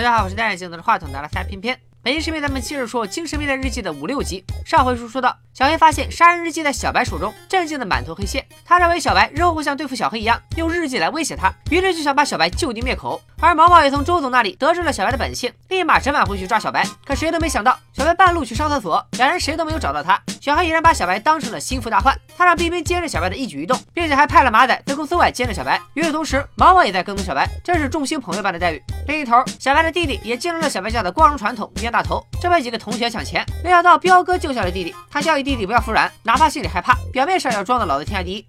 大家好，我是戴眼镜拿着话筒拿来塞偏偏。本期视频咱们接着说《精神病的日记》的五六集。上回书说到，小黑发现杀人日记在小白手中，震惊的满头黑线。他认为小白日后会像对付小黑一样，用日记来威胁他，于是就想把小白就地灭口。而毛毛也从周总那里得知了小白的本性，立马折返回去抓小白。可谁都没想到，小白半路去上厕所，两人谁都没有找到他。小黑依然把小白当成了心腹大患，他让冰冰监视小白的一举一动，并且还派了马仔在公司外监视小白。与此同时，毛毛也在跟踪小白，这是众星捧月般的待遇。另一头，小白的弟弟也进入了小白家的光荣传统冤大头，这被几个同学抢钱，没想到彪哥救下了弟弟。他教育弟弟不要服软，哪怕心里害怕，表面上要装的老子天下第一。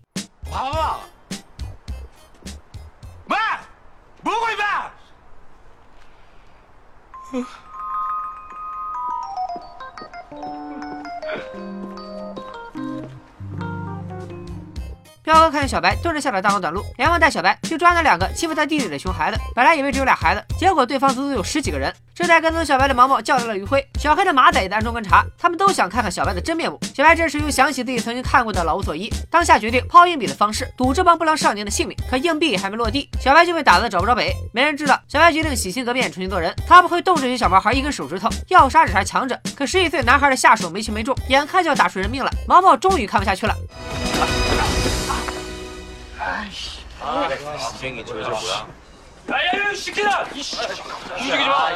爸爸，喂，不会吧？彪哥看见小白蹲着吓得大脑短路，连忙带小白去抓那两个欺负他弟弟的熊孩子。本来以为只有俩孩子，结果对方足足有十几个人。正在跟踪小白的毛毛叫来了余辉，小黑的马仔也在暗中观察，他们都想看看小白的真面目。小白这时又想起自己曾经看过的老无所依，当下决定抛硬币的方式赌这帮不良少年的性命。可硬币还没落地，小白就被打得找不着北。没人知道，小白决定洗心革面，重新做人。他不会动这群小毛孩一根手指头，要杀只杀强者。可十几岁男孩的下手没轻没重，眼看就要打出人命了，毛毛终于看不下去了。哎呀，给。 야? 야야야! 이씨, 움직이지 마!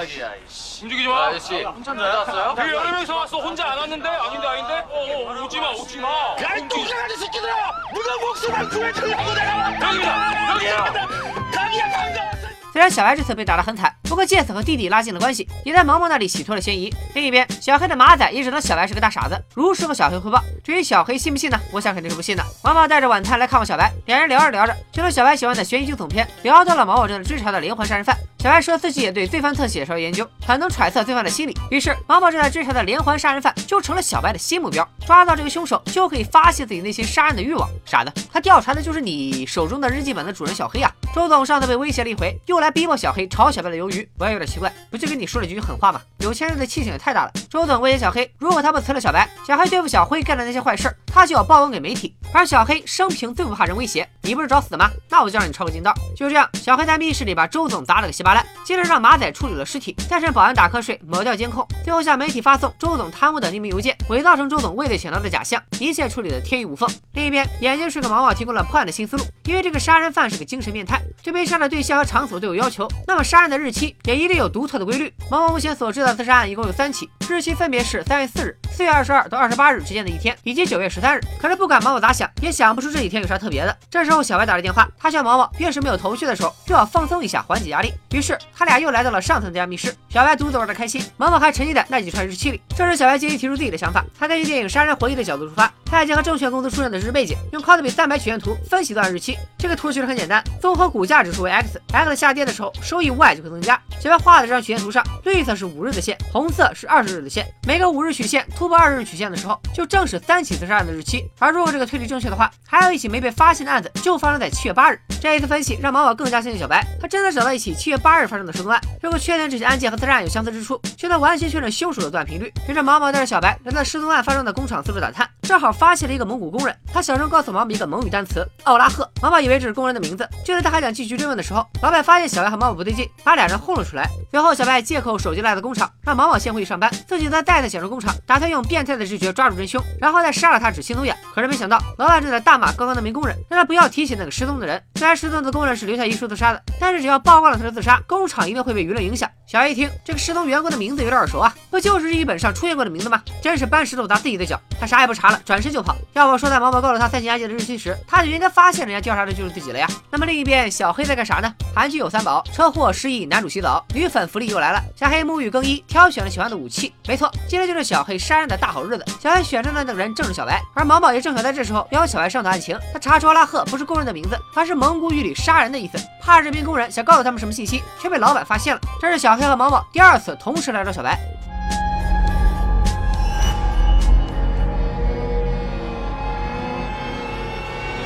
움직이지 마! 아저씨 혼자 왔어요? 그 여러 명이서 왔어 혼자 안 왔는데 아닌데 아닌데 어, 어 오지 마 오지 마. 야이 똥강아지 새끼들아! 누가 목숨을 구해주려고 내가 여기다 여기야 강이야 강자. 虽然小白这次被打得很惨，不过借此和弟弟拉近了关系，也在毛毛那里洗脱了嫌疑。另一边，小黑的马仔也只能小白是个大傻子，如实和小黑汇报。至于小黑信不信呢？我想肯定是不信的。毛毛带着晚餐来看望小白，两人聊着聊着，就从小白喜欢的悬疑惊悚片聊到了毛毛正在追查的连环杀人犯。小白说自己也对罪犯特写稍有研究，很能揣测罪犯的心理。于是，毛毛正在追查的连环杀人犯就成了小白的新目标。抓到这个凶手，就可以发泄自己内心杀人的欲望。傻子，他调查的就是你手中的日记本的主人小黑啊！周总上次被威胁了一回，又来逼迫小黑炒小白的鱿鱼，我也有点奇怪，不就跟你说了几句狠话吗？有钱人的气性也太大了。周总威胁小黑，如果他不辞了小白，小黑对付小辉干的那些坏事，他就要曝光给媒体。而小黑生平最不怕人威胁，你不是找死吗？那我就让你抄个近道。就这样，小黑在密室里把周总砸了个稀巴烂，接着让马仔处理了尸体，再趁保安打瞌睡抹掉监控，最后向媒体发送周总贪污的匿名邮件，伪造成周总畏罪潜逃的假象，一切处理的天衣无缝。另一边，眼镜是个毛毛提供了破案的新思路，因为这个杀人犯是个精神变态，对被杀的对象和场所都有要求，那么杀人的日期也一定有独特的规律。毛毛目前所知的自杀案一共有三起，日期分别是三月四日、四月二十二到二十八日之间的一天，以及九月十三日。可是不管毛毛咋想，也想不出这几天有啥特别的。这时候小白打了电话，他向毛毛越是没有头绪的时候，越要放松一下，缓解压力。于是他俩又来到了上层那家密室，小白独自玩的开心，毛毛还沉浸在那几串日期里。这时小白借机提出自己的想法，他根据电影《杀人回忆》的角度出发，他结合证券公司出现的知识背景，用 Cosby 三百曲线图分析段日期。这个图其实很简单，综合股价指数为 x，x 下跌的时候，收益 y 就会增加。小白画的这张曲线图上，绿色是五日的线，红色是二十日的线。每个五日曲线突破二十日曲线的时候，就正是三起自杀案的日期。而如果这个推理正确的话，还有一起没被发现的案子就发生在七月八日。这一次分析让毛毛更加相信小白，他真的找到一起七月八日发生的失踪案。如果确定这起案件和自杀案有相似之处，就能完全确认凶手的作案频率。于是毛毛带着小白来到失踪案发生的工厂四处打探，正好发现了一个蒙古工人。他小声告诉毛毛一个蒙语单词奥拉赫，毛毛以为这是工人的名字。就在他还想继续追问的时候，老板发现小白和毛毛不对劲，把俩人轰了出来。随后小白借口手机落在工厂，让毛毛先回去上班，自己则带他潜入工厂，打算用变态的直觉抓住真凶，然后再杀了他只心头痒。可是没想到，老板正在大骂刚刚那名工人，让他不要提起那个失踪的人。虽然失踪的工人是留下遗书自杀的，但是只要曝光了他的自杀，工厂一定会被舆论影响。小白一听，这个失踪员工的名字有点耳熟啊，不就是日记本上出现过的名字吗？真是搬石头砸自己的脚。他啥也不查了，转身就跑。要我说，在毛毛告诉他三起案件的日期时，他就应该发现人家调查的就是自己了呀。那么另一边，小黑在干啥呢？韩剧有三宝：车祸、失忆、男主洗澡。女粉福利又来了，小黑沐浴更衣，挑选了喜欢的武器。没错，今天就是小黑杀人的大好日子。小黑选中的那个人正是小白，而毛毛也正巧在这时候邀小白上岛案情。他查出阿拉赫不是工人的名字，而是蒙古语里杀人的意思。怕这名工人想告诉他们什么信息，却被老板发现了。这是小黑和毛毛第二次同时来找小白。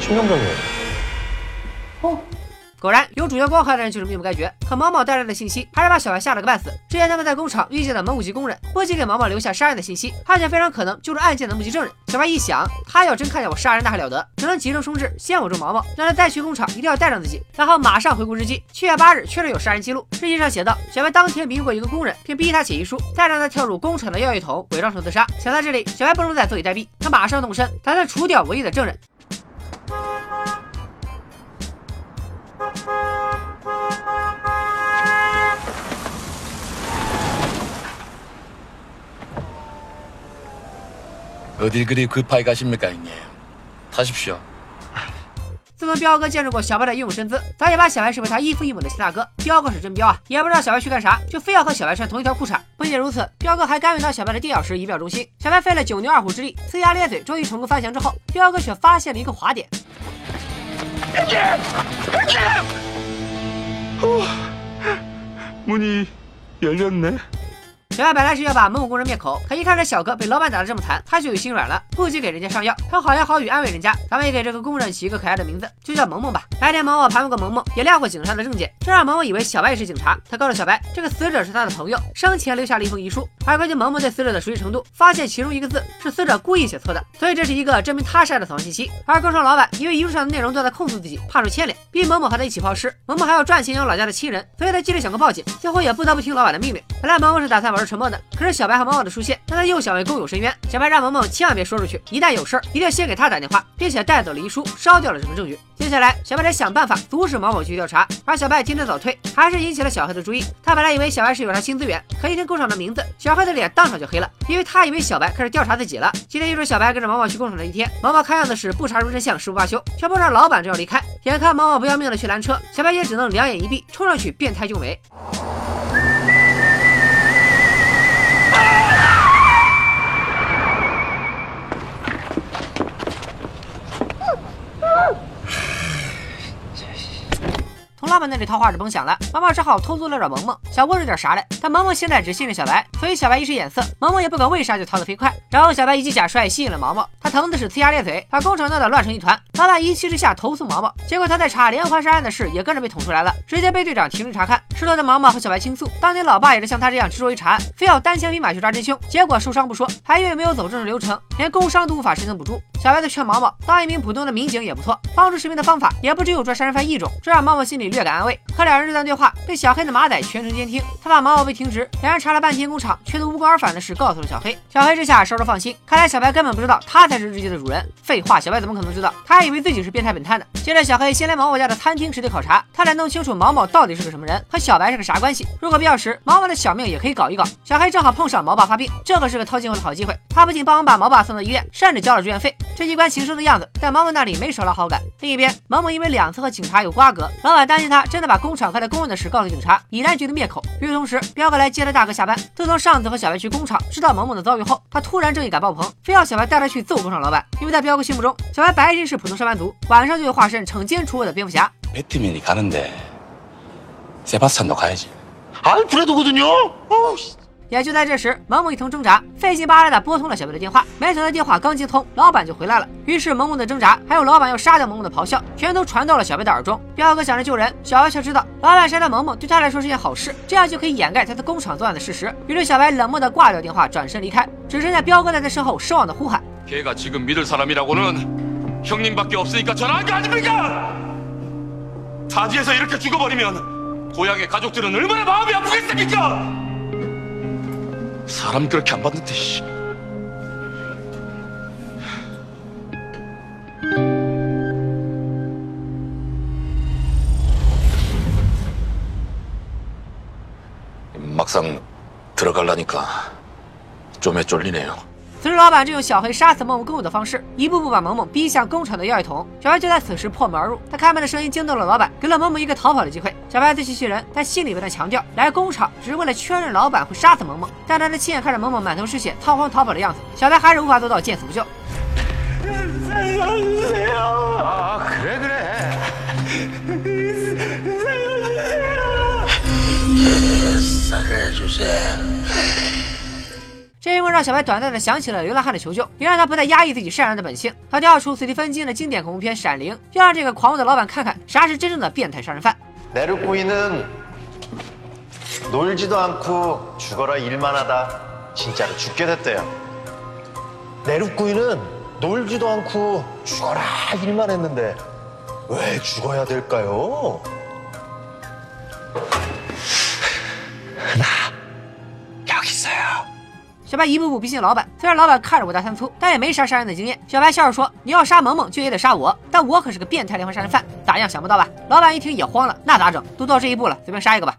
신경전이에요. 果然，有主角光环的人就是命不该绝。可毛毛带来的信息还是把小白吓了个半死。之前他们在工厂遇见的蒙古籍工人，不仅给毛毛留下杀人的信息，而且非常可能就是案件的目击证人。小白一想，他要真看见我杀人，那还了得？只能急中生智，先稳住毛毛，让他再去工厂一定要带上自己。然后马上回顾日记，七月八日确实有杀人记录，日记上写道：小白当天迷过一个工人，并逼他写遗书，再让他跳入工厂的药液桶，伪装成自杀。想到这里，小白不能再坐以待毙，他马上动身，打算除掉唯一的证人。어딜 그리 급하게 가십니까, 형님? 타십시오. 自从彪哥见识过小白的英勇身姿，早已把小白视为他异父异母的亲大哥。彪哥是真彪啊，也不知道小白去干啥，就非要和小白穿同一条裤衩。不仅如此，彪哥还甘愿当小白的垫脚石，以表忠心。小白费了九牛二虎之力，呲牙咧嘴，终于成功翻墙之后，彪哥却发现了一个滑点。 문이 열렸네. 小白本来是要把蒙古工人灭口，可一看这小哥被老板打得这么惨，他就有心软了，不仅给人家上药，还好言好语安慰人家。咱们也给这个工人起一个可爱的名字，就叫萌萌吧。白天萌萌盘问过萌萌，也亮过警察的证件，这让萌萌以为小白也是警察。他告诉小白，这个死者是他的朋友，生前留下了一封遗书。而根据萌萌对死者的熟悉程度，发现其中一个字是死者故意写错的，所以这是一个证明他杀的死亡信息。而工厂老板因为遗书上的内容都在控诉自己，怕受牵连，逼萌萌和他一起抛尸。萌萌还要赚钱养老家的亲人，所以他急着想个报警，最后也不得不听老板的命令。本来萌萌是打算玩沉默的，可是小白和萌萌的出现，让他又想为工友伸冤。小白让萌萌千万别说出去，一旦有事儿，一定先给他打电话，并且带走了遗书，烧掉了这份证据。接下来，小白得想办法阻止毛毛继续调查，而小白今天早退，还是引起了小黑的注意。他本来以为小白是有啥新资源，可一听工厂的名字，小黑的脸当场就黑了，因为他以为小白开始调查自己了。今天又是小白跟着毛毛去工厂的一天，毛毛看样子是不查出真相誓不罢休，却碰上老板正要离开，眼看毛毛不要命的去拦车，小白也只能两眼一闭，冲上去变态救美。从老板那里套话是甭想了，毛毛只好偷偷的找萌萌，想问出点啥来。但萌萌现在只信任小白，所以小白一使眼色，萌萌也不管为啥就逃得飞快。然后小白一记假摔吸引了毛毛，他疼的是呲牙咧嘴，把工厂闹得乱成一团。老板一气之下投诉毛毛，结果他在查连环杀人的事也跟着被捅出来了，直接被队长停职查看。失落的毛毛和小白倾诉，当年老爸也是像他这样执着于查案，非要单枪匹马去抓真凶，结果受伤不说，还因为没有走正式流程，连工伤都无法申请补助。小白就劝毛毛当一名普通的民警也不错，帮助市民的方法也不只有抓杀人犯一种，这让毛毛心里略感安慰。可两人这段对话被小黑的马仔全程监听，他把毛毛被停职，两人查了半天工厂却都无功而返的事告诉了小黑。小黑这下稍稍放心，看来小白根本不知道他才是日记的主人。废话，小白怎么可能知道？他还以为自己是变态本探呢。接着，小黑先来毛毛家的餐厅实地考察，他得弄清楚毛毛到底是个什么人，和小白是个啥关系。如果必要时，毛毛的小命也可以搞一搞。小黑正好碰上毛爸发病，这可是个掏近乎的好机会。他不仅帮忙把毛爸送到医院，甚至交了住院费。这一关禽兽的样子，在毛毛那里没少捞好感。另一边，毛毛因为两次和警察有瓜葛，老板担心他真的把工厂开的工人的事告诉警察，以然决定灭口。与此同时，彪哥来接了大哥下班。自从上次和小白去工厂，知道萌萌的遭遇后，他突然正义感爆棚，非要小白带他去揍工厂老板。因为在彪哥心目中，小白白天是普通上班族，晚上就会化身惩奸除恶的蝙蝠侠。배트맨이 가는데 세바스찬도 가야지. 아이 그래도거든요. 어우, 也就在这时，萌萌一通挣扎，费劲巴拉的拨通了小白的电话。没想到电话刚接通，老板就回来了。于是萌萌的挣扎，还有老板要杀掉萌萌的咆哮，全都传到了小白的耳中。彪哥想着救人，小白却知道老板杀掉萌萌对他来说是件好事，这样就可以掩盖他在工厂作案的事实。于是小白冷漠的挂掉电话，转身离开，只剩下彪哥在他身后失望的呼喊。 걔가 지금 믿을 사람이라고는 형님밖에 없으니까 전화한 거 아닙니까? 타지에서 이렇게 죽어버리면 고향의 가족들은 얼마나 마음이 아프겠습니까? 사람 그렇게 안 봤는데 씨. 막상 들어갈라니까 좀에 쫄리네요. 老板正用小黑杀死萌萌工友的方式，一步步把萌萌逼向工厂的药液桶。小白就在此时破门而入，他开门的声音惊动了老板，给了萌萌一个逃跑的机会。小白自欺欺人，但心里不断强调，来工厂只是为了确认老板会杀死萌萌。但他的亲眼看着萌萌满头是血、仓皇逃跑的样子，小白还是无法做到见死不救。因为让小白短暂的想起了流浪汉的求救，也让他不再压抑自己善良的本性。他调出史蒂芬金的经典恐怖片《闪灵》，要让这个狂妄的老板看看啥是真正的变态杀人犯。내륙구이는놀지도않고죽어라일만하다진짜로죽게됐대 요. 내구이는놀지도않고죽어라일만했는데왜죽어야될까 요? 小白一步步逼近老板，虽然老板看着五大三粗，但也没啥杀人的经验。小白笑着说：“你要杀萌萌，就也得杀我，但我可是个变态连环杀人犯，咋样？想不到吧？”老板一听也慌了，那咋整？都到这一步了，随便杀一个吧。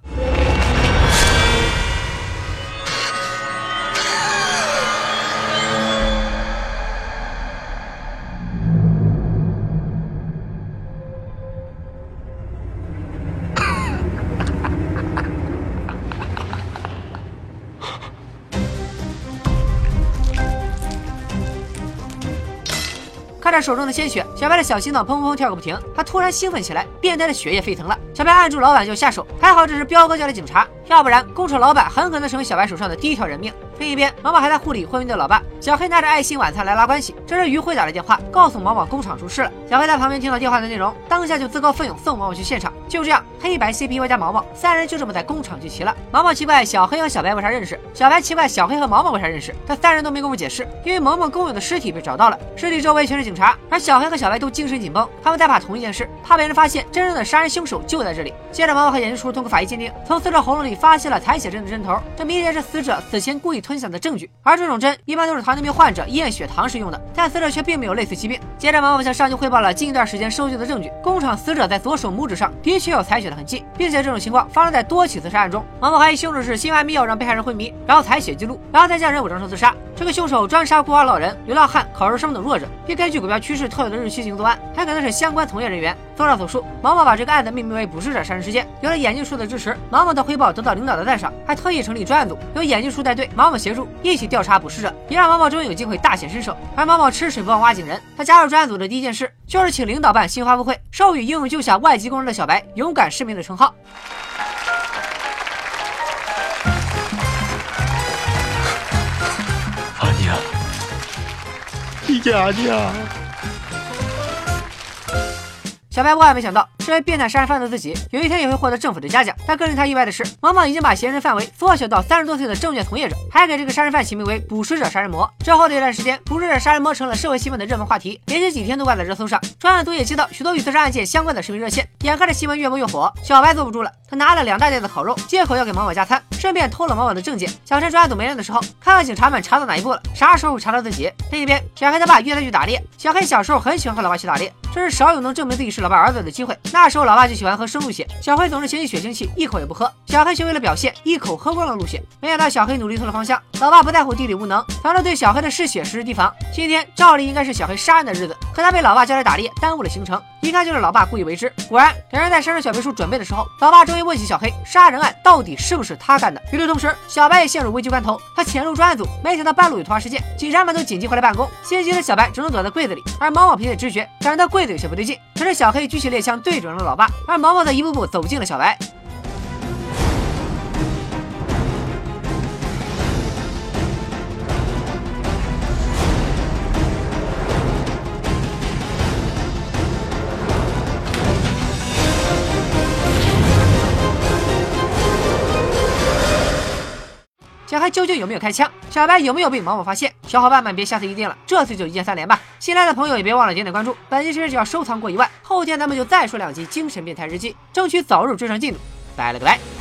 看着手中的鲜血，小白的小心脏砰砰砰跳个不停。他突然兴奋起来，变态的血液沸腾了。小白按住老板就下手，还好这是彪哥叫来警察，要不然工厂老板很可能成为小白手上的第一条人命。另一边，毛毛还在护理昏迷的老爸。小黑拿着爱心晚餐来拉关系。这时于辉打来电话，告诉毛毛工厂出事了。小黑在旁边听到电话的内容，当下就自告奋勇送毛毛去现场。就这样，黑白 CP 外加毛毛三人就这么在工厂聚齐了。毛毛奇怪小黑和小白为啥认识，小白奇怪小黑和毛毛为啥认识。但三人都没工夫解释，因为萌萌工友的尸体被找到了，尸体周围全是警察，而小黑和小白都精神紧绷，他们在怕同一件事，怕被人发现真正的杀人凶手就在这里。接着，毛毛和研究叔通过法医鉴定，从死者喉咙里发现了采血针的针头，这明显是死者死前故意吞下的证据。而这种针一般都是糖尿病患者验血糖时用的，但死者却并没有类似疾病。接着，毛毛向上级汇报了近一段时间收集的证据：工厂死者在左手拇指上的确有采血的痕迹，并且这种情况发生在多起自杀案中。毛毛怀疑凶手是心安迷药让被害人昏迷，然后采血记录，然后再将人伪装成自杀。这个凶手专杀孤儿老人、流浪汉、考试生等弱者，并根据股票趋势特有的日期进行作案，还可能是相关从业人员。综上所述，毛毛把这个案子命名为“捕食者杀人事件”。有了眼镜叔的支持，毛毛的汇报得到领导的赞赏，还特意成立专案组，由眼镜叔带队，毛毛协助，一起调查捕食者，也让毛毛终于有机会大显身手。而毛毛吃水不忘挖井人，他加入专案组的第一件事就是请领导办新发布会，授予英勇救下外籍工人的小白“勇敢市民”的称号。假的呀？小卖部万没想到，身为变态杀人犯的自己，有一天也会获得政府的嘉奖。但更令他意外的是，毛毛已经把嫌疑人范围缩小到三十多岁的证券从业者，还给这个杀人犯起名为“捕食者杀人魔”。之后的一段时间，捕食者杀人魔成了社会新闻的热门话题，连续几天都挂在热搜上。专案组也接到许多与自杀案件相关的视频热线，眼看着新闻越播越火，小白坐不住了，他拿了两大袋子烤肉，借口要给毛毛加餐，顺便偷了毛毛的证件。想趁专案组没人的时候，看看警察们查到哪一步了，啥时候查到自己。另一边，小黑他爸约他去打猎。小黑小时候很喜欢和老爸去打猎，这是少有能证明自己是老爸儿子的机会。那那时候老爸就喜欢喝生鹿血，小黑总是嫌弃血腥气，一口也不喝。小黑学会了表现，一口喝光了鹿血。没想到小黑努力错了方向，老爸不在乎弟弟无能，反正对小黑的嗜血实施提防。今天照例应该是小黑杀人的日子，可他被老爸叫来打猎，耽误了行程。一看就是老爸故意为之。果然，两人在山上小别墅准备的时候，老爸终于问起小黑杀人案到底是不是他干的。与此同时，小白也陷入危机关头，他潜入专案组，没想到半路有突发事件，警察们都紧急回来办公。心急的小白只能躲在柜子里，而毛毛凭借直觉感觉到柜子有些不对劲。可是小黑举起猎枪对准了老爸，而毛毛则一步步走近了小白。小黑究竟有没有开枪？小白有没有被毛毛发现？小伙伴们别下次一定了，这次就一键三连吧！新来的朋友也别忘了点点关注。本期视频只要收藏过一万，后天咱们就再说两集《精神变态日记》，争取早日追上进度。拜了个拜。